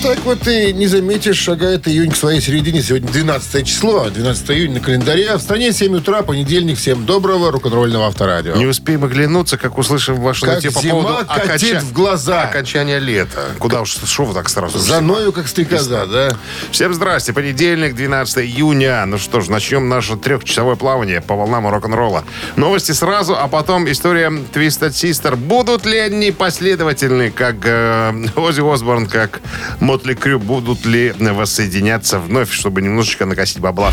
Так вот и не заметишь, шагает июнь к своей середине. Сегодня 12 число, 12 июня на календаре. А в стране 7 утра, понедельник. Всем доброго рок-н-ролльного авторадио. Не успеем оглянуться, как услышим вашу Как по зима поводу катит в глаза. окончания лета. Куда уж, что вы так сразу? За мною, как стрекоза, да? Всем здрасте. Понедельник, 12 июня. Ну что ж, начнем наше трехчасовое плавание по волнам рок-н-ролла. Новости сразу, а потом история Twisted Sister. Будут ли они последовательны, как э, Оззи Осборн, как Мотли Крю? Будут ли воссоединяться вновь, чтобы немножечко накосить бабла?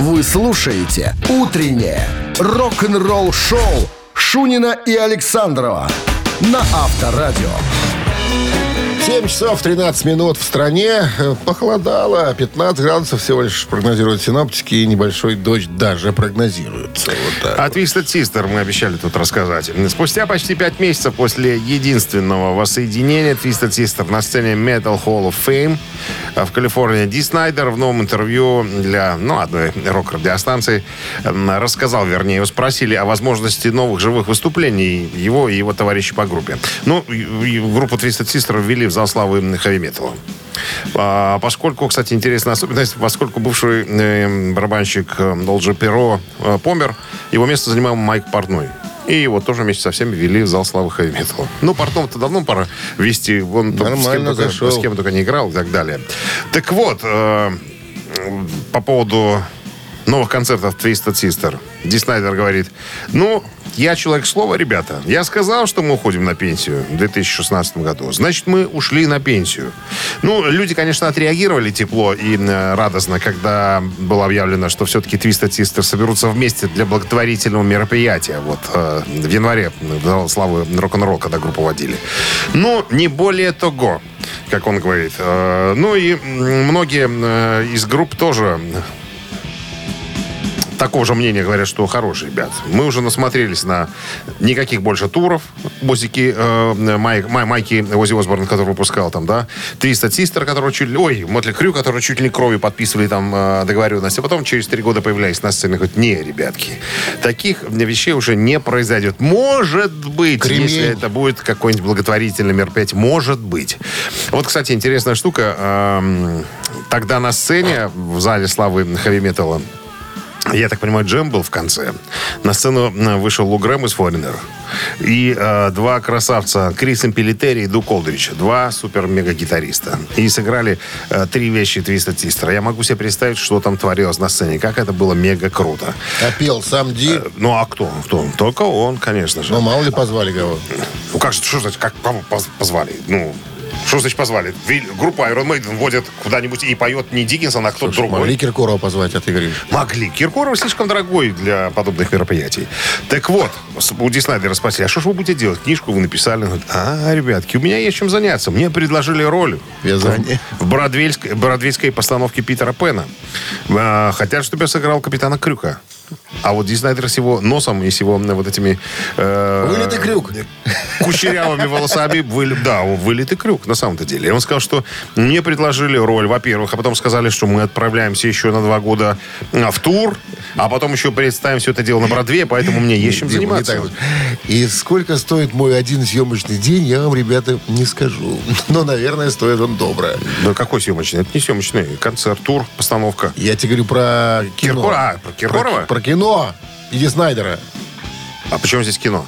Вы слушаете «Утреннее рок-н-ролл-шоу» Шунина и Александрова на Авторадио. 7 часов 13 минут в стране. Э, Похолодало. 15 градусов всего лишь прогнозируют синоптики. И небольшой дождь даже прогнозируется. Вот так. От Twisted Sister мы обещали тут рассказать. Спустя почти пять месяцев после единственного воссоединения Twisted Sister на сцене Metal Hall of Fame а, в Калифорнии Ди Снайдер в новом интервью для ну, одной рок-радиостанции м, рассказал, вернее, его спросили о возможности новых живых выступлений его и его товарищей по группе. Ну, группу Twisted Sister ввели в зал славы хэви-металла. А, поскольку, кстати, интересная особенность, поскольку бывший э, барабанщик э, Долджи Перо э, помер, его место занимал Майк Портной. И его тоже вместе со всеми ввели в зал славы хэви металла. Ну, Портному-то давно пора вести. Он там с, кем Нормально только, зашел. с кем только не играл и так далее. Так вот, э, по поводу новых концертов Twisted Sister. Ди Снайдер говорит, ну, я человек слова, ребята. Я сказал, что мы уходим на пенсию в 2016 году. Значит, мы ушли на пенсию. Ну, люди, конечно, отреагировали тепло и э, радостно, когда было объявлено, что все-таки Twisted Sister соберутся вместе для благотворительного мероприятия. Вот э, в январе зал славы рок-н-ролл, когда группу водили. Ну, не более того, как он говорит. Э, ну и многие э, из групп тоже такого же мнения говорят, что хорошие ребят. Мы уже насмотрелись на никаких больше туров. Босики, э, Май- Май- Майки Ози Осборн, который выпускал там, да. Twisted Sister, который чуть ли... Ой, Мотли Крю, который чуть ли не кровью подписывали там э, договоренность. А потом через три года появлялись на сцене. Говорят, не, ребятки, таких вещей уже не произойдет. Может быть, Кремень. если это будет какое-нибудь благотворительное мероприятие. Может быть. Вот, кстати, интересная штука. Эм, Тогда на сцене в зале славы хэви-металла я так понимаю, джем был в конце. На сцену э, вышел Лу Грэм из Foreigner. И э, два красавца, Крис Импелитери и Ду Колдрич. Два супер-мега-гитариста. И сыграли э, три вещи Твиста Тистера. Я могу себе представить, что там творилось на сцене. Как это было мега круто. А пел сам Ди. Э, Ну, а кто? кто? Только он, конечно же. Ну, мало ли позвали кого. Ну, как же, что значит, как кого позвали? Ну, что значит позвали? Группа Iron Maiden водят куда-нибудь и поет не Диккенсон, а кто-то другой. Могли Киркорова позвать, а ты говоришь. Могли. Киркоров слишком дорогой для подобных мероприятий. Так вот, у Ди Снайдера спросили, а что же вы будете делать? Книжку вы написали. Он говорит, а, ребятки, у меня есть чем заняться. Мне предложили роль Вязание. в бродвейской, бродвейской постановке Питера Пена. А, Хотят, чтобы я сыграл капитана Крюка. А вот Ди Снайдер с его носом и с его м, вот этими... э, Вылитый крюк. Кучерявыми волосами. Выли- Да, он вылитый крюк, на самом-то деле. И он сказал, что мне предложили роль, во-первых, а потом сказали, что мы отправляемся еще на два года а, в тур, а потом еще представим все это дело на Бродвее, поэтому мне есть чем заниматься. И сколько стоит мой один съемочный день, я вам, ребята, не скажу. Но, наверное, стоит он добро. Да какой съемочный? Это не съемочный. Концерт, тур, постановка. Я тебе говорю про кино. Киркор- а, про Киркорова? Про, про кино. Иди Снайдера. А почему здесь кино?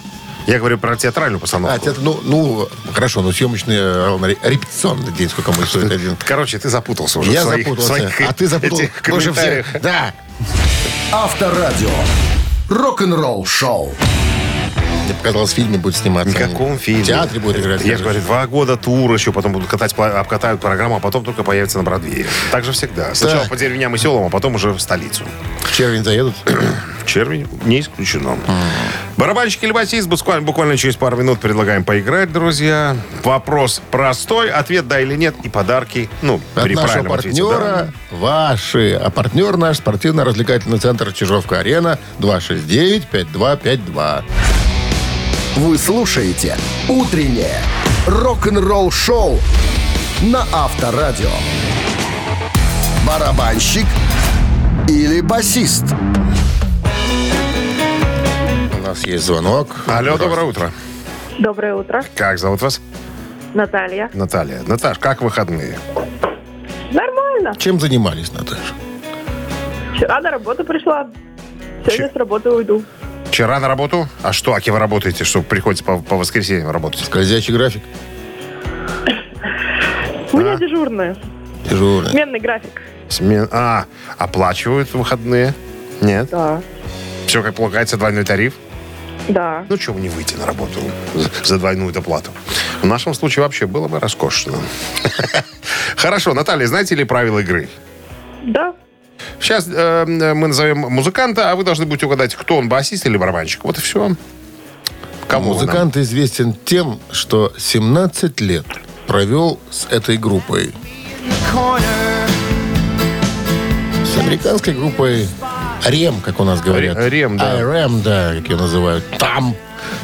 Я говорю про театральную постановку. А, театр, ну, ну, хорошо, ну, съемочный, э, ре- репетиционный день, сколько мы стоит один. Короче, ты запутался уже Я своих, запутался, своих а ты запутал этих больше всех. комментариях. Да. Авторадио. Рок-н-ролл шоу. Мне показалось, в фильме будет сниматься. В каком фильме? В театре будет играть. Я же говорю, два года тур еще, потом будут катать, обкатают программу, а потом только появится на Бродвее. Так же всегда. Сначала Так. по деревням и селам, а потом уже в столицу. В червень заедут. Черви не исключено. Барабанщик или басист буквально, буквально через пару минут предлагаем поиграть, друзья. Вопрос простой, ответ да или нет, и подарки, ну, От при нашего правильном ответе, да. партнера ваши. А партнер наш спортивно-развлекательный центр Чижовка-Арена 269-5252. Вы слушаете «Утреннее рок-н-ролл-шоу» на Авторадио. Барабанщик или басист? Нас есть звонок. Алло, доброе утро. Доброе утро. Как зовут вас? Наталья. Наталья. Наташ, как выходные? Нормально. Чем занимались, Наташа? Вчера на работу пришла. Сегодня Че- с работы уйду. Вчера на работу? А что, а кем вы работаете, что приходите по, по воскресеньям работать? Скользящий график? У меня дежурная. Дежурный. Сменный график. Смен- А, оплачивают выходные? Нет? Да. Все как полагается, двойной тариф? Да. Ну, чего бы не выйти на работу за- двойную доплату? В нашем случае вообще было бы роскошно. Хорошо, Наталья, знаете ли правила игры? Да. Сейчас э, мы назовем музыканта, а вы должны будете угадать, кто он, басист или барабанщик. Вот и все. Кому вы нам? Музыкант известен тем, что 17 лет провел с этой группой. С американской группой Рем, как у нас говорят. Ре- Рем, да. А, Рем, да, как ее называют. Там.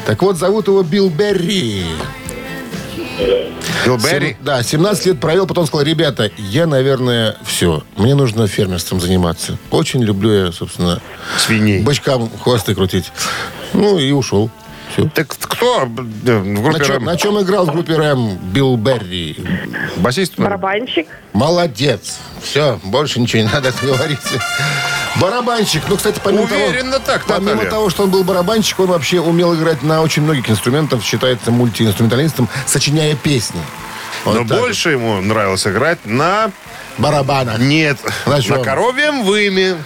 Так вот, зовут его Билл Берри. Билл Берри? Сем- Да, 17 лет провел, потом сказал, ребята, я, наверное, все. Мне нужно фермерством заниматься. Очень люблю я, собственно, Свиней. бочкам хвосты крутить. Ну, и ушел. Все. Так кто э, в группе На чем, Рэм? на чем играл в группе Рэм Билл Берри? Басист? Барабанщик. Молодец. Все, больше ничего не надо говорить. Барабанщик. Ну, кстати, помимо Уверенно того, так, помимо Наталья. того, что он был барабанщик, он вообще умел играть на очень многих инструментах, считается мультиинструменталистом, сочиняя песни. Вот Но вот. больше ему нравилось играть на... барабана. Нет, На на, коровьем выме.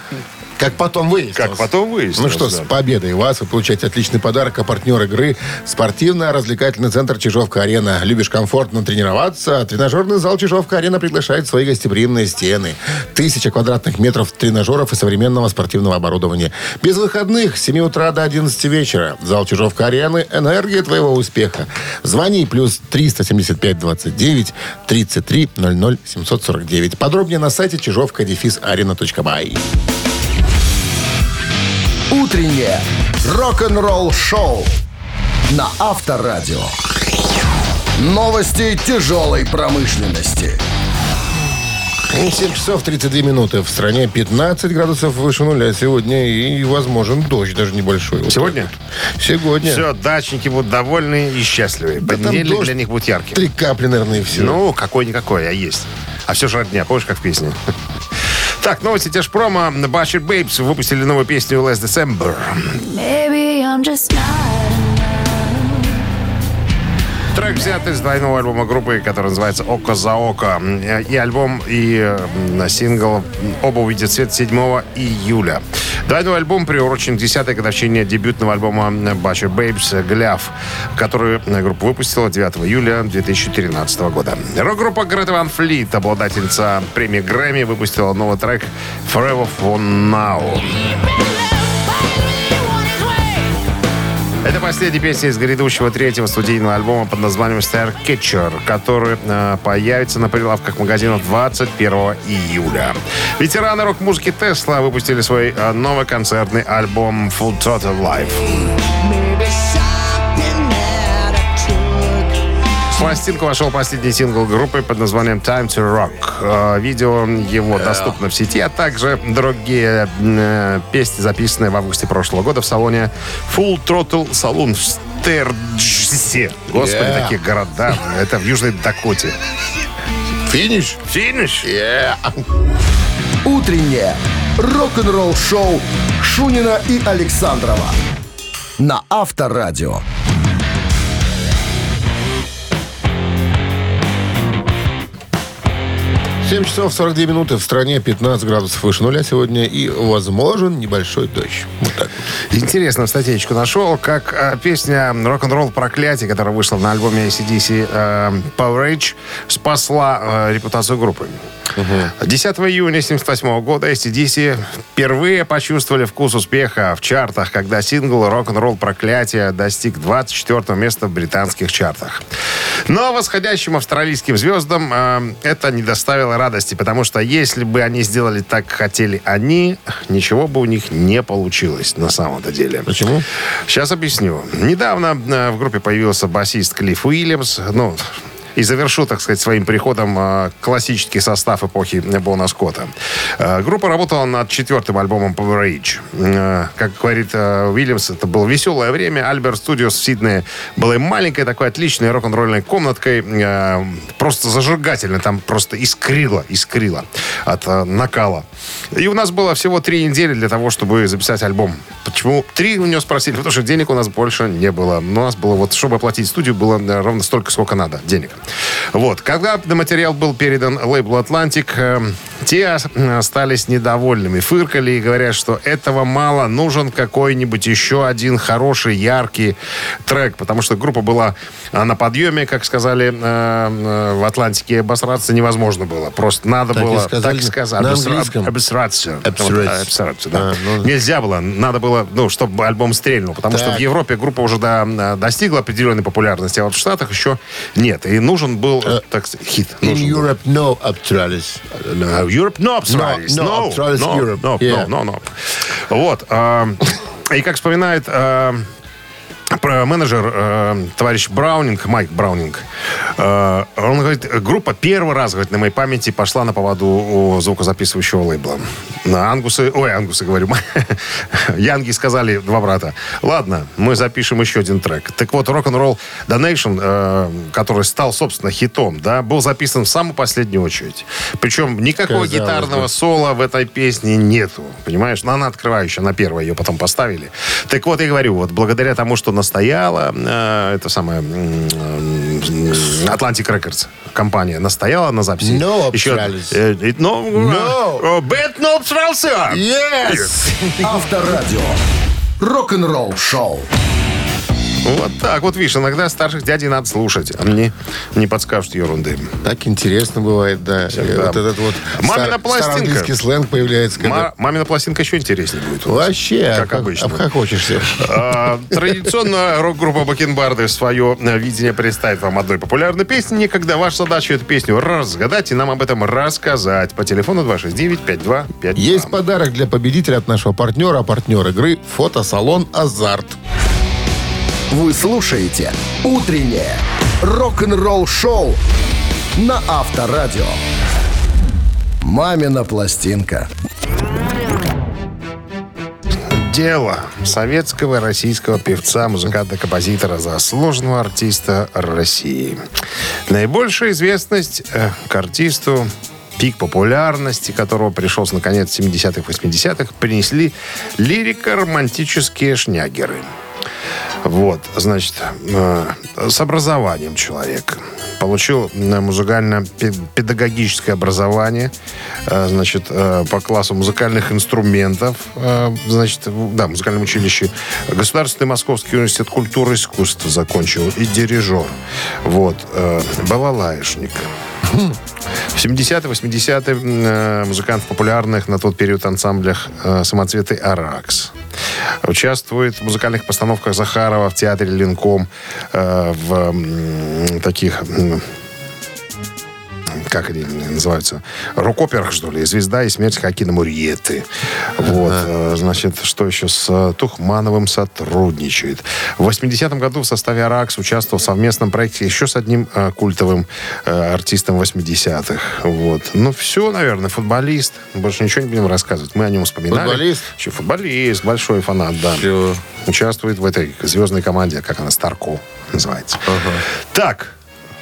Как потом выяснилось. Как потом выяснилось. Ну что, с да. победой вас вы получаете отличный подарок, а партнер игры спортивно-развлекательный центр Чижовка-Арена. Любишь комфортно тренироваться? Тренажерный зал Чижовка-Арена приглашает в свои гостеприимные стены. Тысяча квадратных метров тренажеров и современного спортивного оборудования. Без выходных с 7 утра до 11 вечера. Зал Чижовка-Арены – энергия твоего успеха. Звони плюс 375 29 33 00 749. Подробнее на сайте чижовка-арена.бай. Утреннее рок-н-ролл-шоу на Авторадио. Новости тяжелой промышленности. 7 часов 32 минуты. В стране 15 градусов выше нуля сегодня. И возможен дождь, даже небольшой. Вот Сегодня? вот. Сегодня. Все, дачники будут довольны и счастливы. Да там Понедельник дождь. для них будет ярким. Три капли, наверное, и все. Ну, какой-никакой, а есть. А все же родня, помнишь, как в песне? Так, новости Тяжпрома. Башир Бейбс выпустили новую песню Last December. Трек взят из двойного альбома группы, который называется «Око за око». И альбом, и сингл оба увидят свет 7 июля. Двойной альбом приурочен к 10-й годовщине дебютного альбома Butcher Babes «Гляв», который группа выпустила 9 июля 2013 года. Рок-группа Greta Van Fleet, обладательница премии Грэмми, выпустила новый трек «Forever for Now». Это последняя песня из грядущего третьего студийного альбома под названием Star Catcher, который э, появится на прилавках магазинов 21 июля. Ветераны рок-музыки Тесла выпустили свой э, новый концертный альбом Full Total Life. Пластинку вошел последний сингл группы под названием Time to Rock. Э, Видео его доступно в сети, а также другие э, песни, записанные в августе прошлого года в салоне Full Throttle Saloon в Стерджсе. Господи, Yeah. такие города. Это в Южной Дакоте. Финиш? Финиш? Утреннее рок-н-ролл-шоу Шунина и Александрова на Авторадио. Семь часов 42 минуты. В стране 15 градусов выше нуля сегодня. И возможен небольшой дождь. Вот так вот. Интересную статейку нашел, как э, песня «Рок-н-ролл проклятие», которая вышла на альбоме ACDC э, Power Rage, спасла э, репутацию группы. 10 июня 1978 года ACDC впервые почувствовали вкус успеха в чартах, когда сингл «Рок-н-ролл проклятие» достиг 24 места в британских чартах. Но восходящим австралийским звездам э, это не доставило радости, потому что если бы они сделали так, как хотели они, ничего бы у них не получилось на самом-то деле. Почему? Сейчас объясню. Недавно э, в группе появился басист Клифф Уильямс. Ну, и завершу, так сказать, своим приходом э, классический состав эпохи Бона Скотта. Э, группа работала над четвертым альбомом Power Age. Э, как говорит Уильямс, это было веселое время. Альберт Студиос в Сиднее была маленькой такой отличной рок-н-ролльной комнаткой. Просто зажигательно. Там просто искрило, искрило от накала. И у нас было всего три недели для того, чтобы записать альбом. Почему три у него спросили? Потому что денег у нас больше не было. У нас было вот, чтобы оплатить студию, было э, ровно столько, сколько надо денег. Вот. Когда материал был передан лейблу «Атлантик», э, те э, остались недовольными. Фыркали и говорят, что этого мало. Нужен какой-нибудь еще один хороший, яркий трек. Потому что группа была на подъеме, как сказали в «Атлантике». Обосраться невозможно было. Просто надо Так и было, сказали так сказать, на английском? Обсраться. Вот, обосраться, да. А, ну. Нельзя было. Надо было, ну, чтобы альбом стрельнул. Потому что Так. в Европе группа уже до- достигла определенной популярности, а вот в Штатах еще нет. И нужен был, Э, так сказать, хит. In Нужен был. Europe, no Australis. Uh, Europe, no, Australis. No, no, No, Australis, no, Europe. no, Yeah. no, no, no. Вот. а, И как вспоминает а, про- менеджер э, товарищ Браунинг, Майк Браунинг, э, он говорит, группа первый раз, говорит, на моей памяти пошла на поводу у звукозаписывающего лейбла. На Ангусы, ой, Ангусы говорю, Янги сказали, два брата, ладно, мы запишем еще один трек. Так вот, Rock'n'Roll Donation, э, который стал, собственно, хитом, да, был записан в самую последнюю очередь. Причем никакого Казалось гитарного бы. соло в этой песне нету, понимаешь? Но она открывающая, на первой ее потом поставили. Так вот, я говорю, вот благодаря тому, что настояла, э, это м, Atlantic Records компания настояла на записи. No Еще, э, э, no, No. э, Bad No Australis. Yes! Авторадио. Рок-н-ролл шоу. Вот так вот, видишь, иногда старших дядей надо слушать, а мне не подскажут ерунды. Так интересно бывает, да. Всегда. Вот этот вот Мамина стар- пластинка. сленг появляется. Когда... Ма- мамина пластинка еще интереснее будет. Вообще, Как обха- обычно. обхохочешься. А, Традиционно рок-группа Бакенбарды свое э, видение представит вам одной популярной песни. Некогда ваша задача эту песню разгадать и нам об этом рассказать. По телефону 269-5252. Есть подарок для победителя от нашего партнера, а партнер игры фотосалон «Азарт». Вы слушаете «Утреннее рок-н-ролл-шоу» на Авторадио. «Мамина пластинка». Дело советского российского певца, музыканта, композитора, заслуженного артиста России. Наибольшая известность э, к артисту, пик популярности которого пришелся на конец 70-х, 80-х, принесли лирико-романтические шнягеры. Вот, значит, э, с образованием человек. Получил э, музыкально-педагогическое образование, э, значит, по классу музыкальных инструментов, значит, да, в музыкальном училище. Государственный Московский университет культуры и искусств закончил и дирижер. Вот, балалаишник. В 70-е, 80-е э, музыкант в популярных на тот период ансамблях «Самоцветы Аракс». Участвует в музыкальных постановках Захарова в театре Ленком э, в таких как они называются, рукоперах, что ли, «Звезда» и «Смерть Хакина Мурьеты». Вот, э, значит, что еще с э, Тухмановым сотрудничает. В 80-м году в составе «Аракс» участвовал в совместном проекте еще с одним э, культовым артистом 80-х. Вот. Ну, все, наверное, футболист. Больше ничего не будем рассказывать. Мы о нем вспоминали. Футболист? Еще футболист, большой фанат, да. Всё. Участвует в этой звездной команде, как она, Старко называется. Так,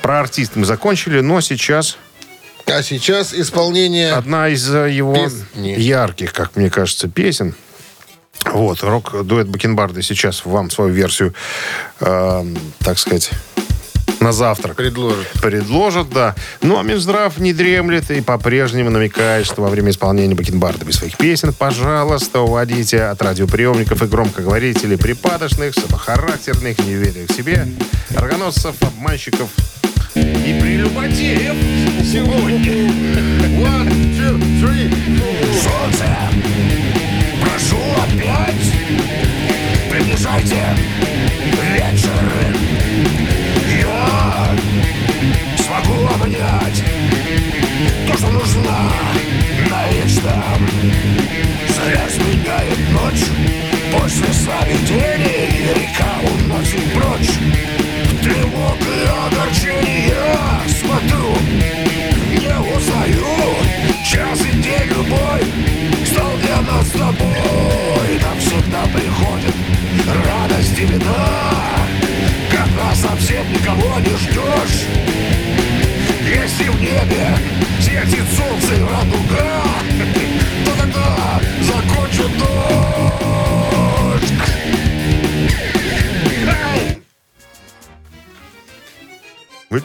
про артиста мы закончили, но сейчас А сейчас исполнение... одна из э, его Песни. ярких, как мне кажется, песен. Вот, рок-дуэт Бакенбарды сейчас вам свою версию, э, так сказать, на завтрак Предложит. предложат, да. Ну, а Минздрав не дремлет и по-прежнему намекает, что во время исполнения Бакенбардами своих песен, пожалуйста, уводите от радиоприемников и громкоговорителей припадочных, слабохарактерных, неуверенных в себе, рогоносцев, обманщиков и прелюбодеев сегодня. One, two, three. Солнце, прошу опять, приближайте вечер. Я смогу обнять то, что нужна навечно.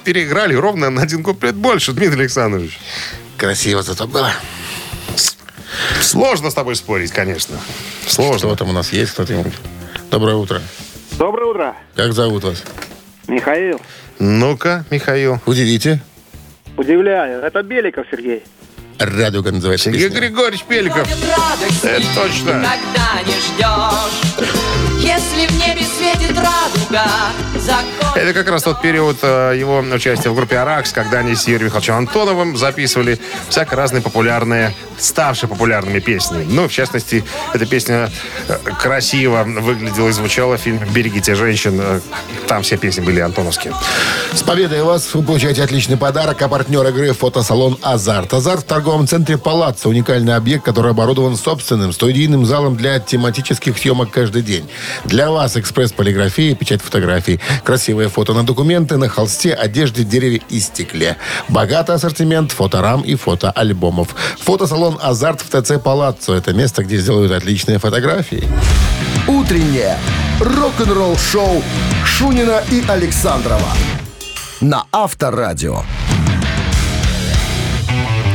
Переиграли ровно на один куплет больше, Дмитрий Александрович. Красиво зато было. Сложно с тобой спорить, конечно. Сложно. Что там у нас есть кто-нибудь? Доброе утро. Доброе утро, Как зовут вас? Михаил. Ну-ка, Михаил. Удивите. Удивляю, это Беликов Сергей. Радуга называется Сергей песня. Григорьевич Пеликов. Это точно. Когда не ждешь Если в небе светит радуга Закон Это как раз тот период э, его участия в группе «Аракс», когда они с Юрием Михайловичем Антоновым записывали всяко разные популярные, ставшие популярными песни. Ну, в частности, эта песня э, красиво выглядела и звучала в фильме «Берегите женщин». Э, Там все песни были антоновские. С победой вас вы получаете отличный подарок, а партнер игры фотосалон «Азарт». «Азарт» в торговом центре «Палаццо» – уникальный объект, который оборудован собственным студийным залом для тематических съемок каждый день. Для вас экспресс-полиграфия, печать фотографий, красивые фото на документы, на холсте, одежде, дереве и стекле. Богатый ассортимент фоторам и фотоальбомов. Фотосалон «Азарт» в ТЦ «Палаццо» – это место, где сделают отличные фотографии. Утреннее рок-н-ролл-шоу Шунина и Александрова на Авторадио.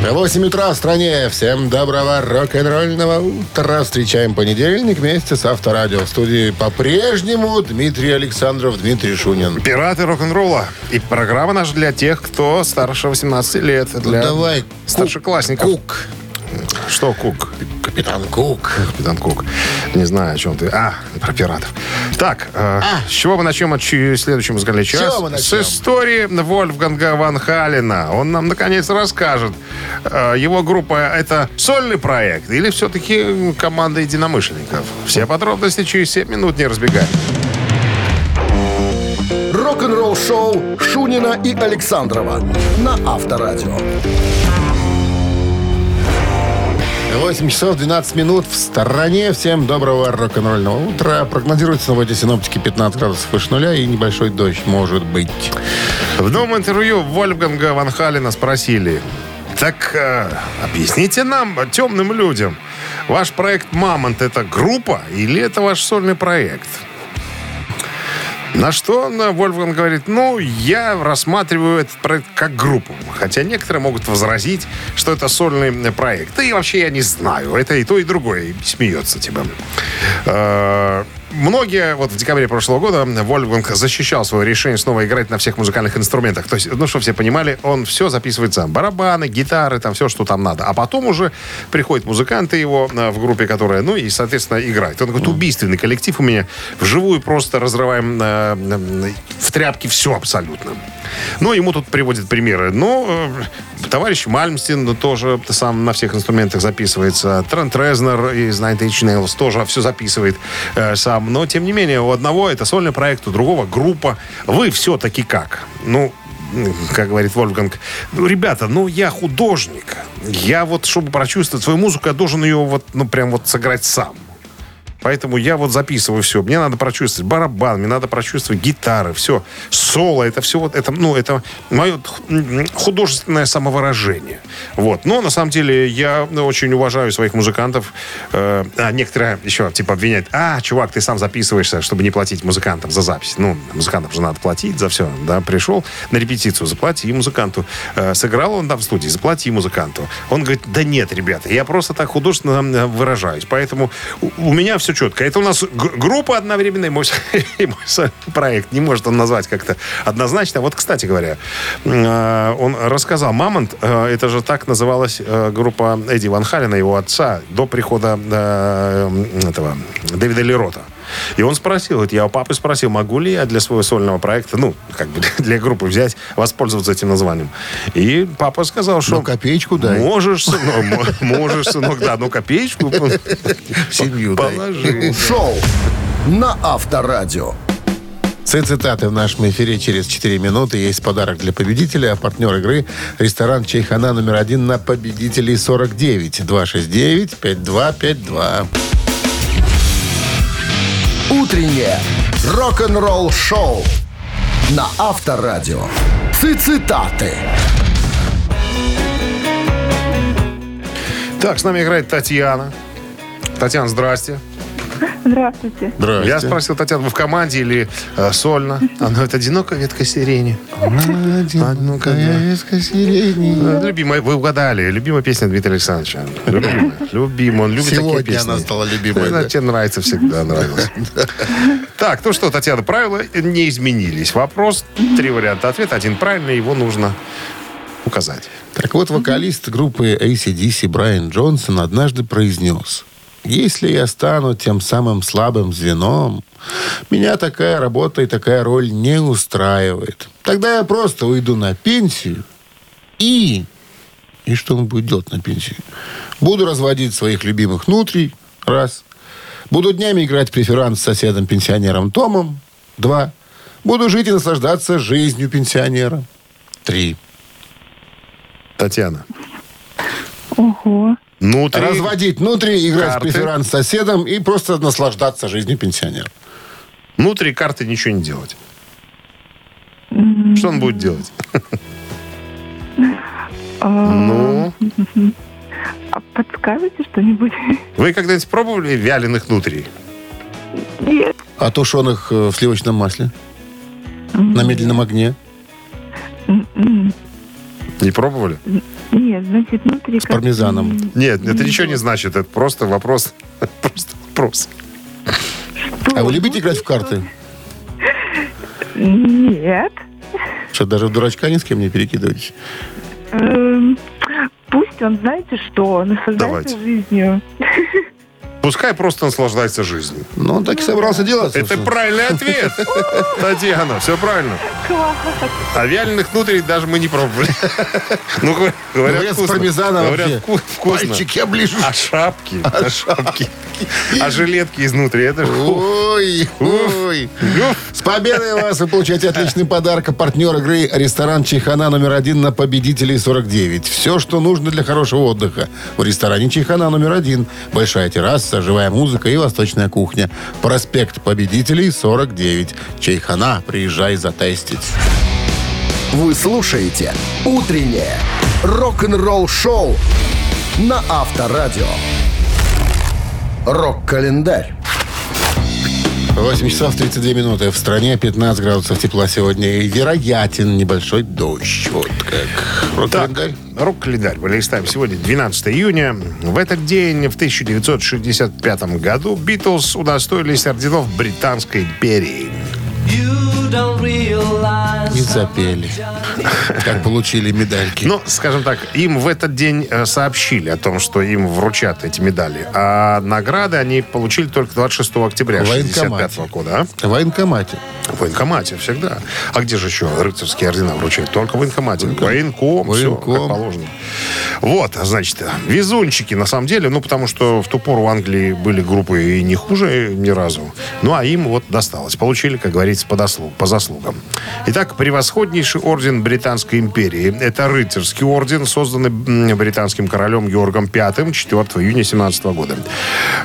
8 утра в стране. Всем доброго рок-н-ролльного утра. Встречаем понедельник вместе с Авторадио. В студии по-прежнему Дмитрий Александров, Дмитрий Шунин. Пираты рок-н-ролла. И программа наша для тех, кто старше 18 лет. Для Ну, Давай, старшеклассников. Кук. Что Кук? Капитан Кук. Капитан Кук. Не знаю, о чем ты. А, про пиратов. Так, э, с чего мы начнем от следующего музыкальный час? чего мы С истории Вольфганга Ван Халена. Он нам, наконец, расскажет. э, его группа — это сольный проект или все-таки команда единомышленников? Все подробности через 7 минут не разбегай. Рок-н-ролл-шоу Шунина и Александрова на Авторадио. 8 часов 12 минут в стороне. Всем доброго рок-н-ролльного утра. Прогнозируется на воде синоптики 15 градусов выше нуля и небольшой дождь может быть. В новом интервью Вольфганга Ван Халена спросили, так э, объясните нам, темным людям, ваш проект «Мамонт» — это группа или это ваш сольный проект? На что э, Вольфганг говорит, ну, я рассматриваю этот проект как группу. Хотя некоторые могут возразить, что это сольный э, проект. И вообще я не знаю. Это и то, и другое. И смеется типа. Многие, вот в декабре прошлого года Вольфганг защищал свое решение снова играть на всех музыкальных инструментах. То есть, ну, что все понимали, он все записывает сам. Барабаны, гитары, там все, что там надо. А потом уже приходят музыканты его э, в группе, которая, ну, и, соответственно, играет. Он говорит, убийственный коллектив у меня. Вживую просто разрываем э, э, в тряпки все абсолютно. Ну, ему тут приводят примеры. Ну, э, товарищ Мальмстин тоже сам на всех инструментах записывается. Трент Резнер из Nine Inch Nails тоже все записывает э, сам. Но, тем не менее, у одного это сольный проект, у другого группа. Вы все-таки как? Ну, как говорит Вольфганг, ну, ребята, ну, я художник. Я вот, чтобы прочувствовать свою музыку, я должен ее вот, ну, прям вот сыграть сам. Поэтому я вот записываю все. Мне надо прочувствовать барабан, мне надо прочувствовать гитары, все. Соло, это все вот, это, ну, это мое художественное самовыражение. Вот. Но, на самом деле, я очень уважаю своих музыкантов. Э, а некоторые еще, типа, обвиняют, а, чувак, ты сам записываешься, чтобы не платить музыкантам за запись. Ну, музыкантам же надо платить за все, да. Пришел на репетицию, заплати музыканту. Э, сыграл он там в студии, заплати музыканту. Он говорит, да нет, ребята, я просто так художественно э, выражаюсь. Поэтому у меня все четко. Это у нас группа одновременно мой, мой проект. Не может он назвать как-то однозначно. Вот, кстати говоря, э, он рассказал, «Мамонт», э, это же так называлась э, группа Эдди Ван Халена, его отца, до прихода этого Дэвида Лерота. И он спросил, вот я у папы спросил, могу ли я для своего сольного проекта, ну, как бы для группы взять, воспользоваться этим названием. И папа сказал, что... Ну, копеечку дай. Можешь, сынок, мо- можешь, сынок, да, ну, копеечку семью положи. Шоу на Авторадио. Все цитаты в нашем эфире через 4 минуты. Есть подарок для победителя. А партнер игры – ресторан «Чайхана» номер один на победителей 49. 269-5252. Утреннее Рок-н-ролл шоу на Авторадио. Цитаты. Так, с нами играет Татьяна. Татьяна, здрасте. Здравствуйте. Здрасте. Я спросил Татьяну, вы в команде или э, сольно? Она это одинокая ветка сирени. Одинокая ветка сирени. Любимая, вы угадали. Любимая песня Дмитрия Александровича. Любимая. Любимая. Он любит Сегодня такие песни. она стала любимой, Она тебе нравится всегда, нравилась. Так, ну что, Татьяна, правила не изменились. Вопрос, три варианта ответа. Один правильный, его нужно указать. Так вот, вокалист группы ACDC Брайан Джонсон однажды произнес, «Если я стану тем самым слабым звеном, меня такая работа и такая роль не устраивает. Тогда я просто уйду на пенсию и...» И что он будет делать на пенсии? Буду разводить своих любимых нутрий, раз. Буду днями играть в преферанс с соседом-пенсионером Томом, два. Буду жить и наслаждаться жизнью пенсионера, три. Татьяна. Ого. Ну, три. Разводить внутри, играть карты. в преферанс с соседом и просто наслаждаться жизнью пенсионера. Внутри карты ничего не делать. Что он будет делать? Ну, А подскажете что-нибудь? вы когда-нибудь пробовали вяленых внутри? Нет. А тушеных э, в сливочном масле? На медленном огне? М-м. Не пробовали? Нет, значит, внутри... С пармезаном. Нет, это ничего не значит. Это просто вопрос. Просто вопрос. А вы любите играть в карты? Нет. Что, даже в дурачка ни с кем не перекидываетесь? Эм, Пусть он, знаете что, наслаждается Давайте. жизнью. Пускай просто наслаждается жизнью. Ну, он так и собрался делать. Это правильный ответ. Татьяна, все правильно. А вяленых внутрей даже мы не пробовали. Ну, говорят, вкусно. Говорят, вкусно. Пальчики оближешь. А шапки? А шапки? А жилетки изнутри? Это ж... Ой, ой. С победой вас! Вы получаете отличный подарок. А партнер игры ресторан Чайхана номер один на победителей 49. Все, что нужно для хорошего отдыха. В ресторане Чайхана номер один. Большая терраса, живая музыка и восточная кухня. Проспект победителей 49. Чайхана. Приезжай затестить. Вы слушаете «Утреннее рок-н-ролл-шоу» на Авторадио. Рок-календарь. 8 часов 32 минуты. В стране 15 градусов тепла сегодня. И вероятен небольшой дождь. Вот как. Рок-календарь. рок-календарь. Мы листаем сегодня 12 июня. В этот день, в 1965 году, Битлз удостоились орденов Британской империи. И запели. Как получили медальки. Ну, скажем так, им в этот день э, сообщили о том, что им вручат эти медали. А награды они получили только 26 октября В 65 военкомате. года. а? В военкомате. В военкомате всегда. А где же еще рыцарские ордена вручают? Только в военкомате. Военком, все, как Военком. положено. Вот, значит, везунчики на самом деле, ну, потому что в ту пору в Англии были группы и не хуже ни разу. Ну, а им вот досталось. Получили, как говорится, по, дослуг- по заслугам. Итак, превосходнейший орден Британской империи. Это рыцарский орден, созданный британским королем Георгом V 4 июня 17 года.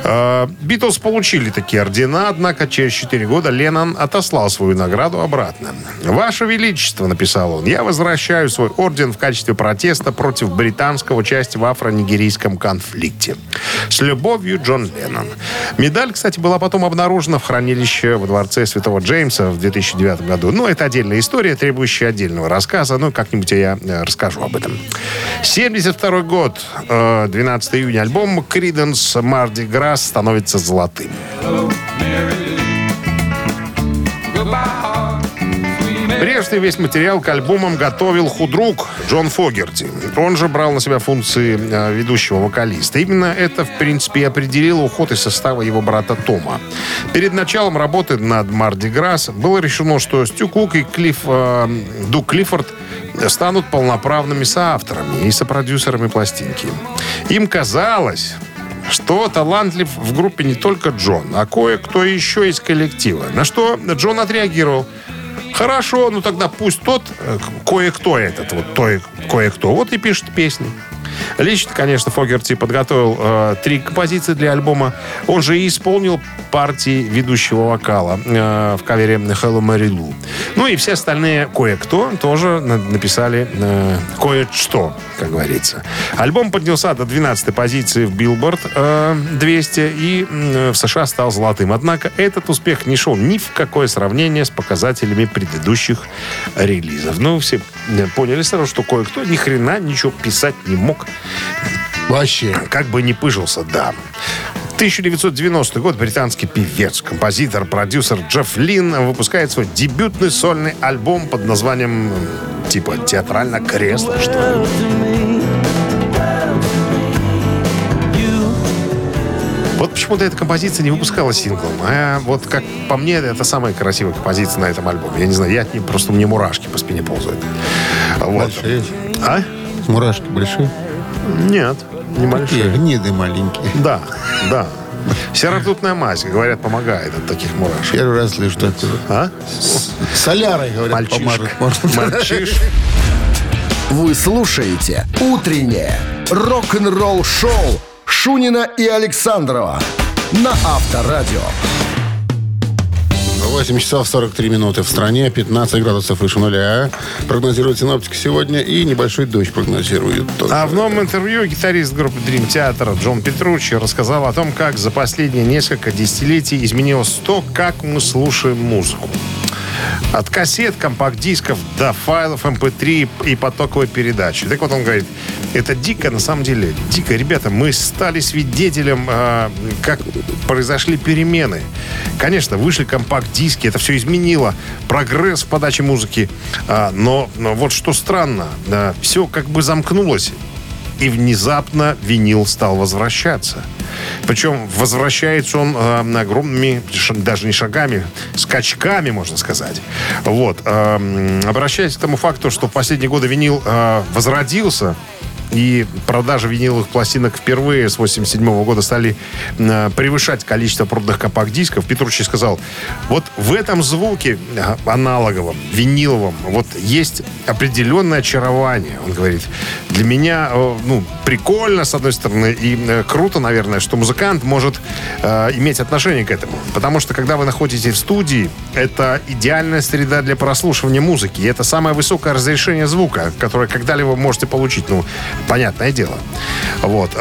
Э, Битлз получили такие ордена, однако через 4 года Леннон отослал свою награду обратно. «Ваше Величество», — написал он, — «я возвращаю свой орден в качестве протеста против британского участия в афро-нигерийском конфликте. С любовью, Джон Леннон». Медаль, кстати, была потом обнаружена в хранилище во дворце Святого Джеймса в 2009 году. Но это отдельная история, требующая отдельного рассказа. Ну, как-нибудь я э, расскажу об этом. 72 год, э, 12 июня, альбом Криденс Марди Грасс становится золотым. Прежде весь материал к альбомам готовил худрук Джон Фогерти. Он же брал на себя функции э, ведущего вокалиста. Именно это, в принципе, и определило уход из состава его брата Тома. Перед началом работы над Марди Грасс было решено, что Стю Кук и Клифф, э, Дук Клиффорд станут полноправными соавторами и сопродюсерами пластинки. Им казалось, что талантлив в группе не только Джон, а кое-кто еще из коллектива. На что Джон отреагировал. Хорошо, ну тогда пусть тот, э, кое-кто этот, вот той, кое-кто, вот и пишет песни. Лично, конечно, Фогерти подготовил э, три композиции для альбома. Он же и исполнил партии ведущего вокала э, в кавере Hello Mary Lou. Ну и все остальные кое-кто тоже на- написали э, кое-что, как говорится. Альбом поднялся до 12 позиции в Billboard э, 200 и м, в США стал золотым. Однако этот успех не шел ни в какое сравнение с показателями предыдущих релизов. Ну, все э, поняли сразу, что кое-кто ни хрена ничего писать не мог. Вообще. Как бы не пыжился, да. 1990 год британский певец, композитор, продюсер Джефф Лин выпускает свой дебютный сольный альбом под названием типа театрально кресло, что ли. Вот почему-то эта композиция не выпускалась синглом. А вот как по мне, это самая красивая композиция на этом альбоме. Я не знаю, я от нее просто мне мурашки по спине ползают. Вот. Большие. А? Мурашки большие. Нет, Такие небольшие. гниды маленькие. Да, да. Серортутная мазь, говорят, помогает от таких мурашек. Первый раз слышу такое. А? Солярой, говорят, Мальчишка. помажут. можно. Мальчиш. Вы слушаете «Утреннее рок-н-ролл-шоу» Шунина и Александрова на Авторадио. 8 часов 43 минуты в стране, 15 градусов выше нуля. Прогнозируют синоптики сегодня и небольшой дождь прогнозируют тоже. А в новом интервью гитарист группы Dream Theater Джон Петручи рассказал о том, как за последние несколько десятилетий изменилось то, как мы слушаем музыку. От кассет, компакт-дисков до файлов MP3 и потоковой передачи. Так вот он говорит, это дико, на самом деле, дико. Ребята, мы стали свидетелем, э, как произошли перемены. Конечно, вышли компакт-диски, это все изменило. Прогресс в подаче музыки. А, но, но вот что странно, все как бы замкнулось. И внезапно винил стал возвращаться. Причем возвращается он э, огромными, даже не шагами, скачками, можно сказать. Вот. Э, обращаясь к тому факту, что в последние годы винил э, возродился, и продажи виниловых пластинок впервые с 87 года стали э, превышать количество проданных компакт-дисков. Петручи сказал, вот в этом звуке э, аналоговом, виниловом, вот есть определенное очарование. Он говорит, для меня, э, ну, прикольно, с одной стороны, и круто, наверное, что музыкант может э, иметь отношение к этому. Потому что, когда вы находитесь в студии, это идеальная среда для прослушивания музыки. И это самое высокое разрешение звука, которое когда-либо можете получить. Ну, понятное дело. Вот.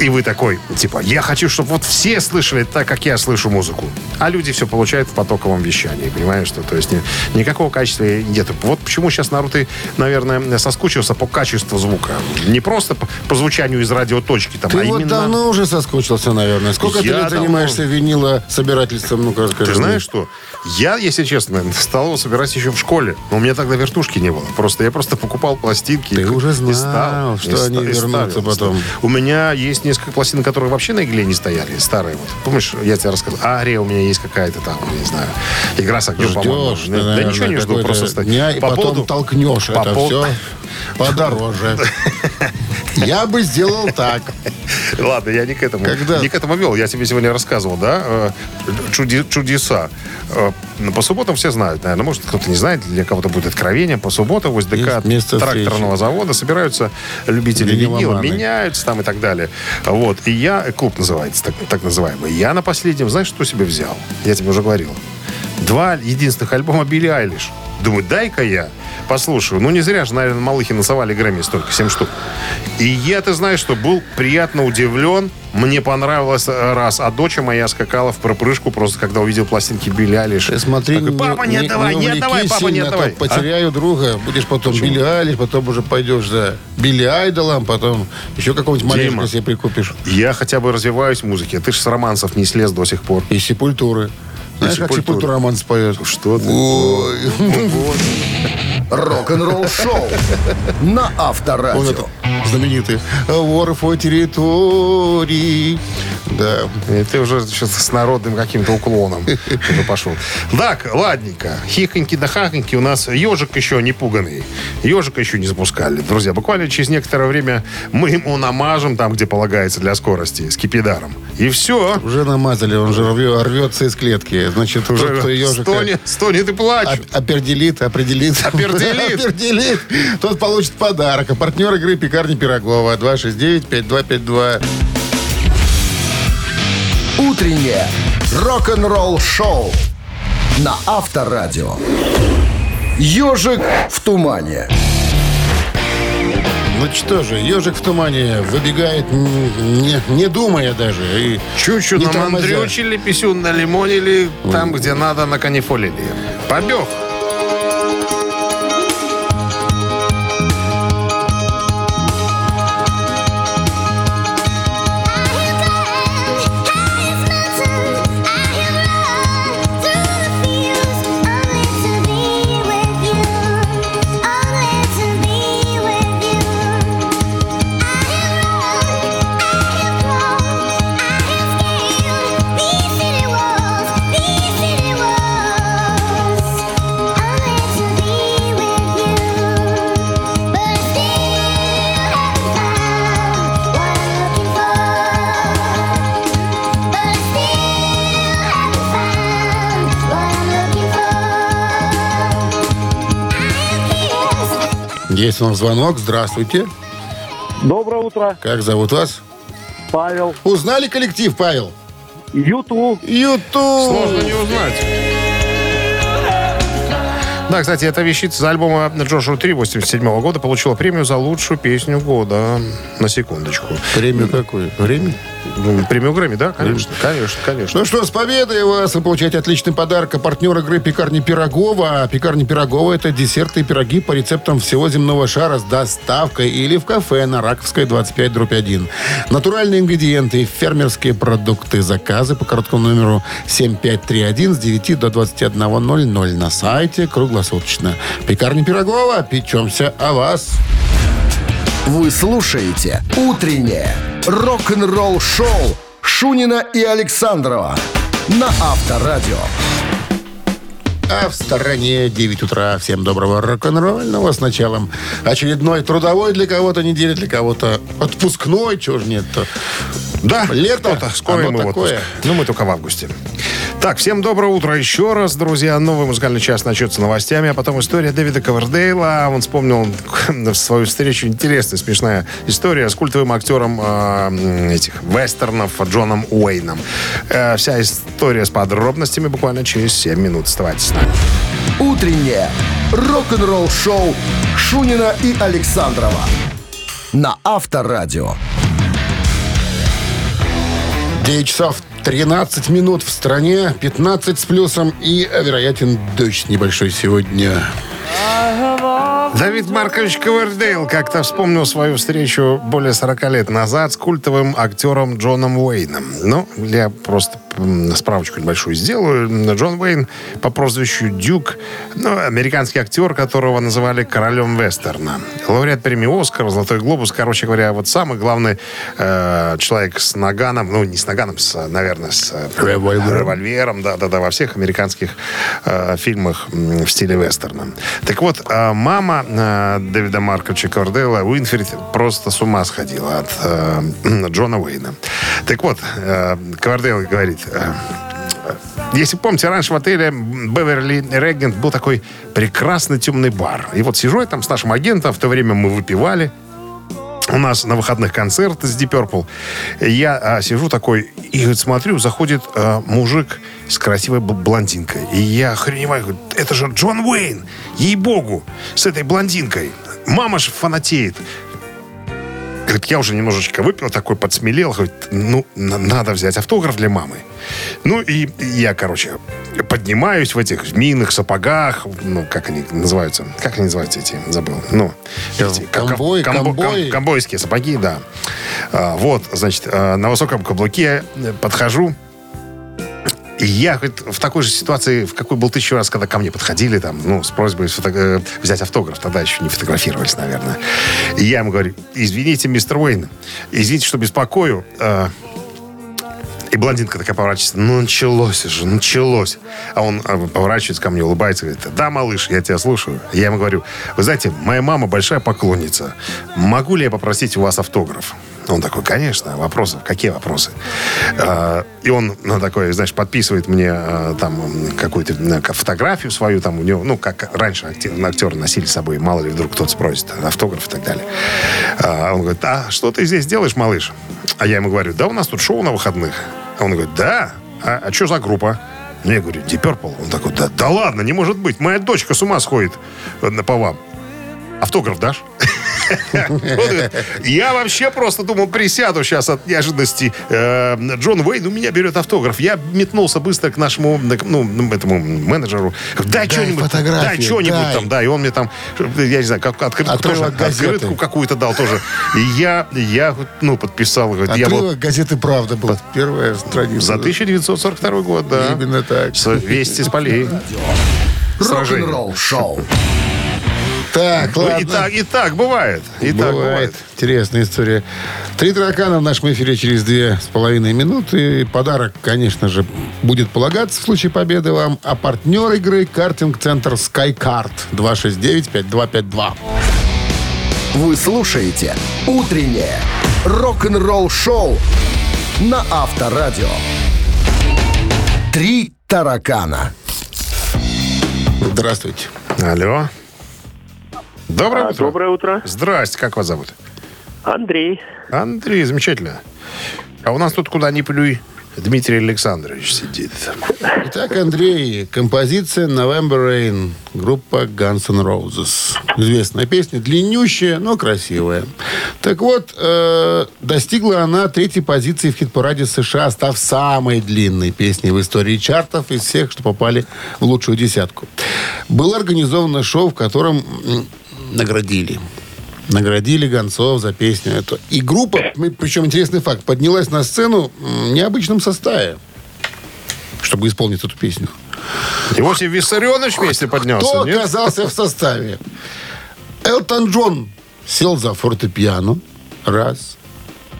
И вы такой, типа, я хочу, чтобы вот все слышали так, как я слышу музыку. А люди все получают в потоковом вещании, понимаешь? Что, то есть ни- никакого качества нет. Вот почему сейчас народ и, наверное, соскучился по качеству звука. Не просто по, по звучанию из радиоточки, там, Ты а вот именно... давно уже соскучился, наверное. Сколько ты Я лет давно. занимаешься винила собирательством? Ну-ка, расскажи. Ты знаешь что? Я, если честно, стал собирать еще в школе. Но у меня тогда вертушки не было. Просто я просто покупал пластинки. Ты и- уже и знал, ставил, что и они и вернутся ставил, потом. У меня есть несколько пластин, которые вообще на игле не стояли, старые. Вот. Помнишь, я тебе рассказал, Ария у меня есть какая-то там, не знаю, игра с огнем, по-моему. Ждешь, ты, Да, наверное, ничего не жду, просто ста- дня, и по потом поводу- толкнешь по это пов- все подороже. Я бы сделал так. Ладно, я не к этому. Когда? Не к этому вел. Я тебе сегодня рассказывал, да? э, чуди- чудеса. Э, ну, По субботам все знают, наверное. Может, кто-то не знает, для кого-то будет откровение. По субботам возле ДК Есть место тракторного завода собираются любители винила, меняются там и так далее. Вот. И я, клуб называется, так, так называемый. Я на последнем, знаешь, что себе взял? Я тебе уже говорил. Два единственных альбома Билли Айлиш. Думаю, дай-ка я послушаю. Ну, не зря же, наверное, малыхи насовали Грэмми столько, 7 штук. И я, ты знаешь, что был приятно удивлен. Мне понравилось э, раз. А доча моя скакала в пропрыжку просто, когда увидел пластинки Билли Айлиш. Ты смотри, Такой, папа, не, отдавай, не, отдавай, увлекись папа, не а отдавай. потеряю друга, будешь потом Билли Айлиш, потом уже пойдешь за Билли Айдолом, потом еще какого-нибудь малышку себе прикупишь. А? Я хотя бы развиваюсь в музыке. Ты же с романсов не слез до сих пор. И Сепультуры. Знаешь, как. Сепультура роман споет? Что ты? Ой. Рок-н-ролл-шоу на Он Авторадио. это знаменитый. Вор по территории. Да. И ты уже что-то с народным каким-то уклоном уже пошел. Так, ладненько. Хихоньки да хахоньки у нас ежик еще не пуганный. Ежика еще не запускали. Друзья, буквально через некоторое время мы ему намажем там, где полагается для скорости, с кипидаром. И все. Уже намазали, он же рве- рвется из клетки. Значит, тот, кто ежика Стонет, стонет и плачет. оп- определит, определит. Определит. Определит. Тот получит подарок. А партнер игры «Пекарни Пирогова» 269-5252. Утреннее рок-н-ролл-шоу на Авторадио. Ежик в тумане. Ну что же, ежик в тумане выбегает, не, не думая даже. И Чуть-чуть не нам андрючили, писюн налимонили, там, где надо, наканифолили. Побег. Есть у нас звонок. Здравствуйте. Доброе утро, Как зовут вас? Павел. Узнали коллектив, Павел? Ютуб. Ютуб. Сложно не узнать. Да, кстати, эта вещица за альбома Джошуа 3 87 года получила премию за лучшую песню года. На секундочку. Премию какую? Время? Ну, Премию Грэмми, да? Конечно, конечно, конечно. Ну что, с победой вас! Вы получаете отличный подарок. А партнер игры «Пекарни Пирогова». «Пекарни Пирогова» — это десерты и пироги по рецептам всего земного шара с доставкой или в кафе на Раковской 25 дробь 1. Натуральные ингредиенты и фермерские продукты. Заказы по короткому номеру 7531 с 9 до 21.00 на сайте круглосуточно. «Пекарни Пирогова». Печемся о вас. Вы слушаете «Утреннее рок-н-ролл-шоу» Шунина и Александрова на Авторадио. А в стороне 9 утра. Всем доброго рок-н-ролльного с началом очередной трудовой для кого-то недели, для кого-то отпускной, чего ж нет-то. Да, Лето, кто-то. Скоро оно мы такое. отпуск. Ну, мы только в августе. Так, всем доброе утро еще раз, друзья. Новый музыкальный час начнется новостями, а потом история Дэвида Ковердейла. Он вспомнил свою встречу. Интересная, смешная история с культовым актером э, этих вестернов Джоном Уэйном. Э, вся история с подробностями буквально через 7 минут. Оставайтесь с нами. Утреннее рок-н-ролл-шоу Шунина и Александрова на Авторадио. 9 часов 13 минут в стране, 15 с плюсом и вероятен дождь небольшой сегодня. Давид Маркович Ковердейл как-то вспомнил свою встречу более 40 лет назад с культовым актером Джоном Уэйном. Ну, я просто справочку небольшую сделаю. Джон Уэйн по прозвищу Дюк, ну, американский актер, которого называли королем вестерна. Лауреат премии «Оскар», «Золотой глобус». Короче говоря, вот самый главный э, человек с наганом, ну, не с наганом, с, наверное, с э, Револьвером. револьвером, да-да-да, во всех американских э, фильмах в стиле вестерна. Так вот, э, мама э, Дэвида Марковича Кордела, Уинфрид, просто с ума сходила от э, Джона Уэйна. Так вот, э, Кордел говорит... э, если помните, раньше в отеле Беверли Регент был такой прекрасный темный бар. И вот сижу я там с нашим агентом, в то время мы выпивали. У нас на выходных концерт с Deep Purple. Я а, сижу такой и вот смотрю, заходит а, мужик с красивой бл- блондинкой. И я охреневаю, говорю, это же Джон Уэйн, ей-богу, с этой блондинкой. Мама же фанатеет. Говорит, я уже немножечко выпил, такой подсмелел. Говорит, ну, на- надо взять автограф для мамы. Ну, и я, короче, поднимаюсь в этих змеиных сапогах. Ну, как они называются? Как они называются эти? Забыл. Ну, эти, как- Комбой, комбо- комбой. ком- Ковбойские сапоги, да. А, вот, значит, а, на высоком каблуке э, подхожу. Я в такой же ситуации, в какой был тысячу раз, когда ко мне подходили, там, ну, с просьбой сфото- э, взять автограф, тогда еще не фотографировались, наверное. И я ему говорю, извините, мистер Уэйн, извините, что беспокою, э, И блондинка такая поворачивается. Ну, началось же, началось. А он а, поворачивается ко мне, улыбается, говорит, да, малыш, я тебя слушаю. Я ему говорю, вы знаете, моя мама большая поклонница. Могу ли я попросить у вас автограф? Он такой, конечно, вопросы. Какие вопросы? А, и он ну, такой, знаешь, подписывает мне а, там какую-то фотографию свою, там у него, ну, как раньше актер- актеры носили с собой, мало ли вдруг кто-то спросит, автограф и так далее. А он говорит, а что ты здесь делаешь, малыш? А я ему говорю, да у нас тут шоу на выходных. А он говорит, да? А, что за группа? Ну, я говорю, Deep Purple. Он такой, да, да ладно, не может быть. Моя дочка с ума сходит э, по вам. Автограф дашь? Я вообще просто думал, присяду сейчас от неожиданности. Э, Джон Уэйн у меня берет автограф. Я метнулся быстро к нашему, ну, этому менеджеру. Дай, что-нибудь, дай что-нибудь там, да. И он мне там, я не знаю, как открытку, какую-то дал тоже. И я, я, ну, подписал. Отрывок газеты «Правда» был. Первая страница. за 1942 год, да. Именно так. Вести с полей. Рок-н-ролл шоу. Так, Ну, ладно. и так, и так бывает. И так бывает. Интересная история. Три таракана в нашем эфире через две с половиной минуты. Подарок, конечно же, будет полагаться в случае победы вам. А партнер игры – картинг-центр SkyCard 269-5252. Вы слушаете «Утреннее рок-н-ролл-шоу» на Авторадио. «Три таракана». Здравствуйте. Алло. Доброе А, утро. Доброе утро. Здрасте, как вас зовут? Андрей. Андрей, замечательно. А у нас тут куда ни плюй. Дмитрий Александрович сидит. Итак, Андрей, композиция November Rain, группа Guns N' Roses. Известная песня, длиннющая, но красивая. Так вот, э, достигла она третьей позиции в хит-параде США, став самой длинной песней в истории чартов из всех, что попали в лучшую десятку. Было организовано шоу, в котором наградили наградили гонцов за песню эту. И группа, причем интересный факт, поднялась на сцену в необычном составе, чтобы исполнить эту песню. Иосиф Виссарионович вместе поднялся, Кто нет? оказался в составе? Элтон Джон сел за фортепиано. Раз.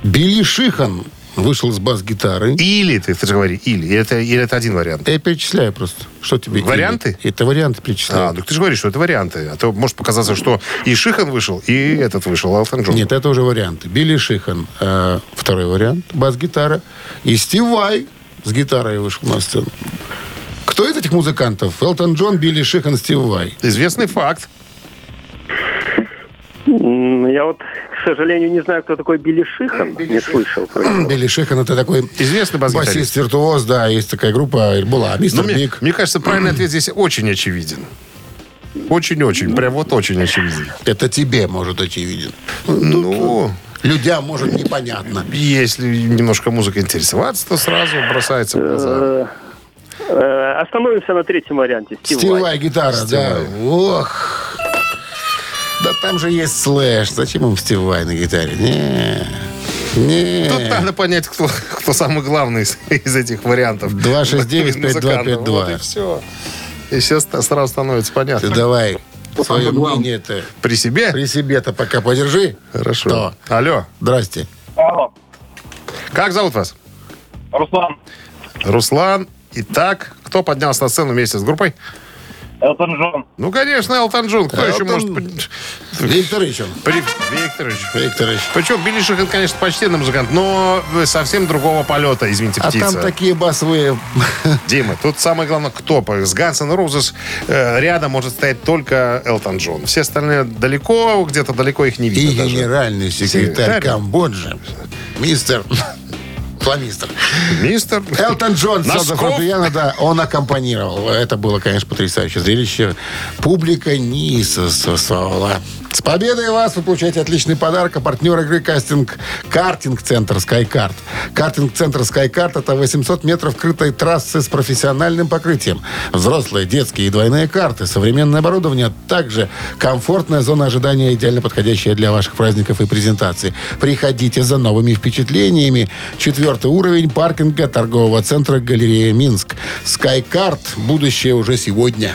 Билли Шихан вышел с бас-гитары. Или, ты, ты же говори, или. Или это, или это один вариант. Я перечисляю просто. Что тебе? Варианты? или? Это варианты А, перечисляю. ну ты же говоришь, что это варианты. А то может показаться, что и Шихан вышел, и этот вышел, Элтон Джон. Нет, это уже варианты. Билли Шихан, э, второй вариант, бас-гитара. И Стив Вай с гитарой вышел на сцену. Кто из этих музыкантов? Элтон Джон, Билли Шихан, Стив Вай. Известный факт. Я вот, к сожалению, не знаю, кто такой Билли Шихан. Не слышал. Билли Шихан это такой Известный бас-гитарист. басист-виртуоз, да, есть такая группа, была, Мистер мне, Биг. мне кажется, правильный ответ здесь очень очевиден. Очень-очень, прям вот очень очевиден. Это тебе может очевиден. Ну, Людям может непонятно. если немножко музыкой интересоваться, то сразу бросается в глаза. Э, э, Остановимся на третьем варианте. Стивая гитара, да. Ох. Да там же есть слэш. Зачем им Стивай на гитаре? Не. Не. Тут надо понять, кто, кто самый главный из, из этих вариантов. 269-5252. Музыкантов. Вот и все. И сейчас сразу становится понятно. Ты давай свое мнение-то При себе? при себе-то пока подержи. Хорошо. Что? Алло. Здрасте. Алло, Как зовут вас? Руслан, Руслан. Итак, кто поднялся на сцену вместе с группой? Элтон Джон. Ну, конечно, Элтон Джон. Кто еще Элтон может... Викторович. При- Викторович. Викторович. Причем Билли Шихан, конечно, почтенный музыкант, но совсем другого полета, извините, А птица. там такие басовые... Дима, тут самое главное, кто? С Guns N' Roses э, рядом может стоять только Элтон Джон. Все остальные далеко, где-то далеко их не И видно даже. генеральный секретарь Секретарь. Камбоджи. Мистер... Фламистер. Мистер... Элтон Джон сел за фортепиано, да, он аккомпанировал. Это было, конечно, потрясающее зрелище. Публика не сосвала. С победой вас! Вы получаете отличный подарок. А партнер игры кастинг картинг-центр SkyCard. Картинг-центр SkyCard – это 800 метров крытой трассы с профессиональным покрытием. Взрослые, детские и двойные карты, современное оборудование, также комфортная зона ожидания, идеально подходящая для ваших праздников и презентаций. Приходите за новыми впечатлениями. Четвертый уровень паркинга торгового центра «Галерея Минск». SkyCard – будущее уже сегодня.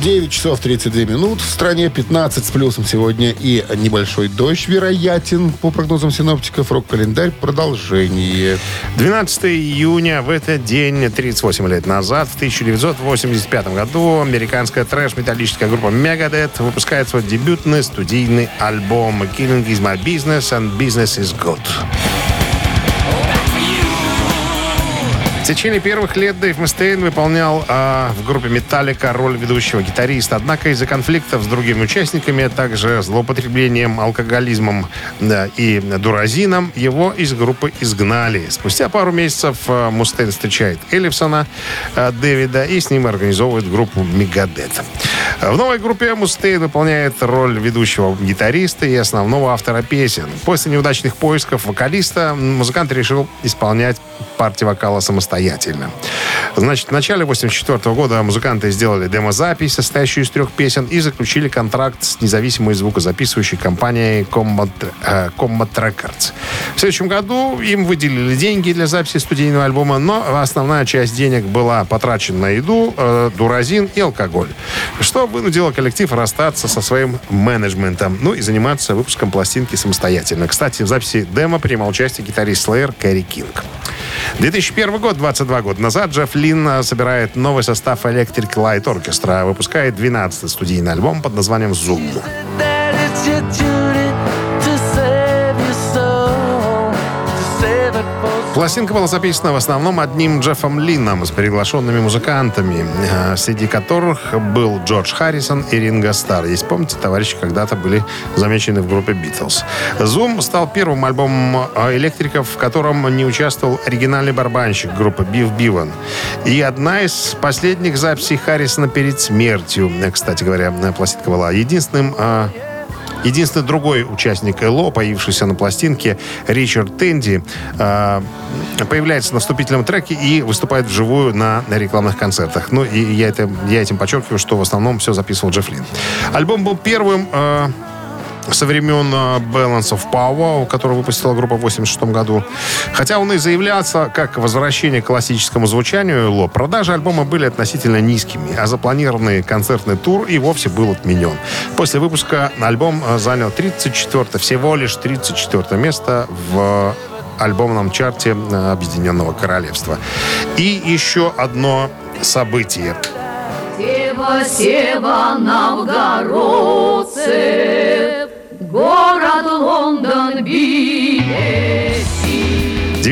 9 часов 32 минут. В стране 15 с плюсом сегодня и небольшой дождь вероятен. По прогнозам синоптиков, рок-календарь продолжение. 12 июня в этот день, 38 лет назад, в 1985 году, американская трэш-металлическая группа Megadeth выпускает свой дебютный студийный альбом «Killing is my business and business is good». В течение первых лет Дэйв Мустейн выполнял а, в группе «Металлика» роль ведущего гитариста. Однако из-за конфликтов с другими участниками, а также злоупотреблением, алкоголизмом да, и дуразином, его из группы изгнали. Спустя пару месяцев а, Мустейн встречает Эллифсона а, Дэвида и с ним организовывает группу «Мегадет». В новой группе Мустейн выполняет роль ведущего гитариста и основного автора песен. После неудачных поисков вокалиста музыкант решил исполнять партии вокала самостоятельно. Значит, в начале 84 года музыканты сделали демозапись, состоящую из трех песен, и заключили контракт с независимой звукозаписывающей компанией Combat, э, Combat Records. В следующем году им выделили деньги для записи студийного альбома, но основная часть денег была потрачена на еду, э, дуразин и алкоголь. Что вынудило коллектив расстаться со своим менеджментом, ну и заниматься выпуском пластинки самостоятельно. Кстати, в записи демо принимал участие гитарист Slayer Кэрри Кинг. 2001 год, 22 года назад, Джефф Лин э, собирает новый состав Electric Light Orchestra, выпускает 12-й студийный альбом под названием «Zoom». Пластинка была записана в основном одним Джеффом Лином с приглашенными музыкантами, э, среди которых был Джордж Харрисон и Ринго Стар. Есть, помните, товарищи когда-то были замечены в группе Битлз. «Зум» стал первым альбомом э, электриков, в котором не участвовал оригинальный барабанщик группы Бив Биван. И одна из последних записей Харрисона перед смертью, э, кстати говоря, пластинка была единственным Единственный другой участник ЛО, появившийся на пластинке, Ричард Тенди, э, появляется на вступительном треке и выступает вживую на, рекламных концертах. Ну, и я, это, я этим подчеркиваю, что в основном все записывал Джефф Лин. Альбом был первым э, со времен э, Balance of Power, который выпустила группа в 86 году. Хотя он и заявлялся как возвращение к классическому звучанию Ло, продажи альбома были относительно низкими, а запланированный концертный тур и вовсе был отменен. После выпуска альбом э, занял 34 всего лишь 34 место в альбомном чарте э, Объединенного Королевства. И еще одно событие. Сева, Сева, новгородцы, город Лондон билет.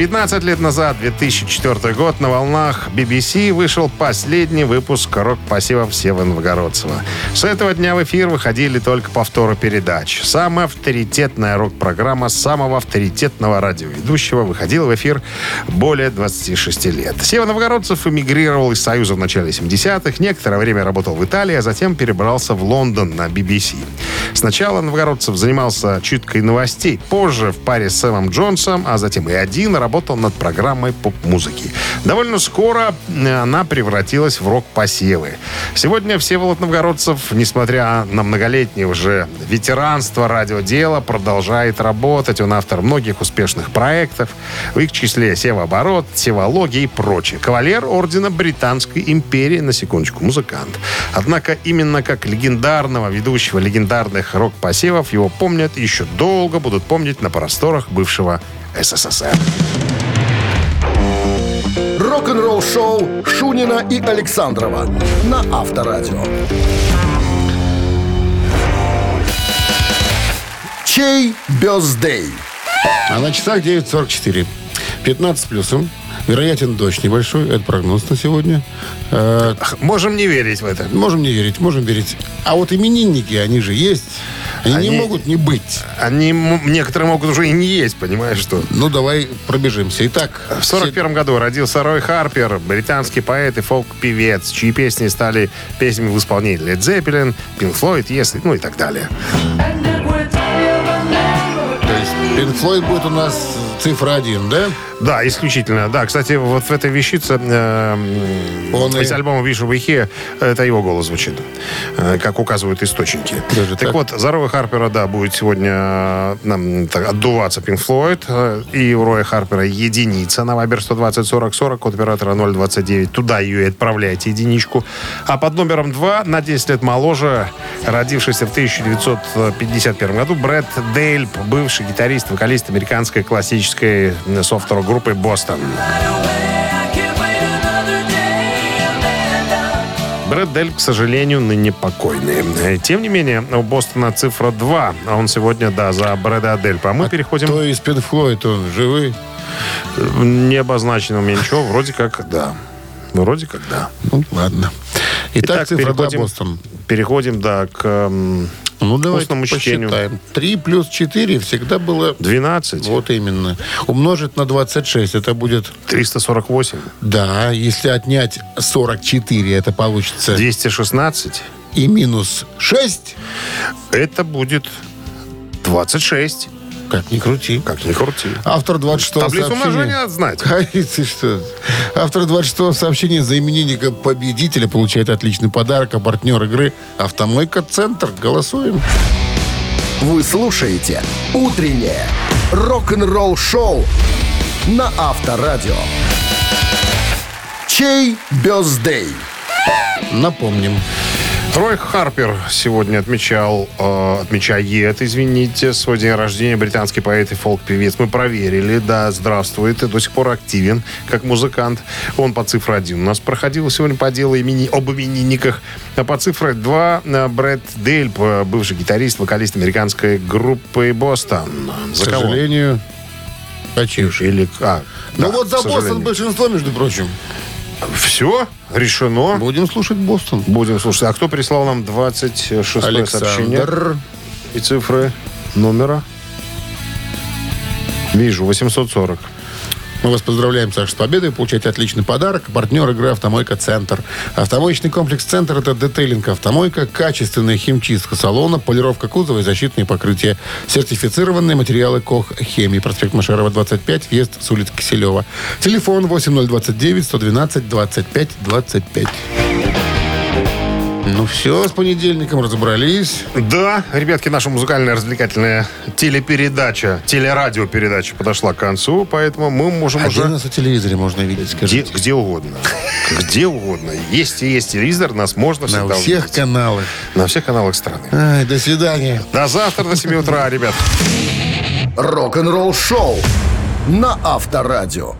19 лет назад, 2004 год, на волнах BBC вышел последний выпуск рок-пассивов Сева Новгородцева. С этого дня в эфир выходили только повторы передач. Самая авторитетная рок-программа самого авторитетного радиоведущего выходила в эфир более 26 лет. Сева Новгородцев эмигрировал из Союза в начале 70-х, некоторое время работал в Италии, а затем перебрался в Лондон на BBC. Сначала Новгородцев занимался чуткой новостей, позже в паре с Сэмом Джонсом, а затем и один работал над программой поп-музыки. Довольно скоро э, она превратилась в рок-посевы. Сегодня Всеволод Новгородцев, несмотря на многолетнее уже ветеранство радиодела, продолжает работать. Он автор многих успешных проектов. В их числе Севооборот, Севология и прочее. Кавалер ордена Британской империи, на секундочку, музыкант. Однако именно как легендарного ведущего легендарных рок-посевов его помнят еще долго будут помнить на просторах бывшего СССР. Рок-н-ролл шоу Шунина и Александрова на Авторадио. Чей бездей? А на часах 9.44. 15 плюсом. Вероятен дождь небольшой. Это прогноз на сегодня. Э, Можем не верить в это. можем не верить, можем верить. А вот именинники, они же есть. Они, Они- не могут не быть. Они, некоторые могут уже и не есть, понимаешь, что? Ну, давай пробежимся. Итак, В 41 году родился Рой Харпер, британский поэт и фолк-певец, чьи песни стали песнями в исполнении Led Zeppelin, Pink Floyd, если, ну и так далее. То есть Pink Floyd будет у нас цифра один, да? Да, исключительно. Да, кстати, вот в этой вещице э, Он из и- альбома «Вижу в Ихе» это его голос звучит, э, как указывают источники. Даже так, так? вот, за Роя Харпера, да, будет сегодня э, так, отдуваться Pink Floyd, э, и у Роя Харпера единица на Вайбер 120 40 40, код оператора 029. Туда ее и отправляйте, единичку. А под номером 2, на 10 лет моложе, родившийся в 1951 году, Брэд Дейльп, бывший гитарист, вокалист американской классической софт-рок группы «Бостон». Брэд Дель, к сожалению, ныне покойный. Тем не менее, у Бостона цифра 2. А он сегодня, да, за Брэда Дельпа. А мы переходим... То есть Пинк Флойд, он живой? Не обозначено у меня ничего. Вроде как, да. Вроде как, да. Ну, ладно. Итак, цифра 2 Бостон. переходим, да, к Ну, давайте устному чтению. посчитаем. 3 плюс 4 всегда было... 12. Вот именно. Умножить на 26, это будет... 348. Да, если отнять 44, это получится... 216. И минус 6, Это будет 26. Как ни крути. Как ни крути. Автор 26 Таблицу сообщения... умножения надо знать. Ты что? Автор 26 сообщения за именинника победителя получает отличный подарок, а партнер игры «Автомойка Центр». Голосуем. Вы слушаете «Утреннее рок-н-ролл-шоу» на Авторадио. Чей бездей? Напомним. Рой Харпер сегодня отмечал, э, отмечает, извините, свой день рождения. Британский поэт и фолк-певец. Мы проверили, да, здравствует и до сих пор активен как музыкант. Он по цифре один у нас проходил сегодня по делу имени, об именинниках. А по цифре два э, Брэд Дельп, э, бывший гитарист, вокалист американской группы Бостон. К За кого? сожалению, почивший. Или, а, Ну да, вот за к Бостон большинство, между прочим. Все? Решено? Будем слушать Бостон. Будем слушать. А кто прислал нам 26 сообщение? Александр. И цифры номера? Вижу, 840. Мы вас поздравляем, Саша, с победой. Получаете отличный подарок. Партнер игры «Автомойка Центр». Автомоечный комплекс «Центр» — это детейлинг «Автомойка», качественная химчистка салона, полировка кузова и защитные покрытия. Сертифицированные материалы КОХ «Хемии». Проспект Машарова, 25, въезд с улицы Киселева. Телефон 8029-112-25-25. Ну все, с понедельником разобрались. Да, ребятки, наша музыкальная развлекательная телепередача, телерадиопередача подошла к концу, поэтому мы можем А где уже... нас на телевизоре можно видеть, Где, скажите? где угодно. Где угодно. Есть и есть телевизор, нас можно На всегда всех увидеть. каналах. На всех каналах страны. Ай, до свидания. До завтра, до 7 утра, ребят. Рок-н-ролл-шоу на Авторадио.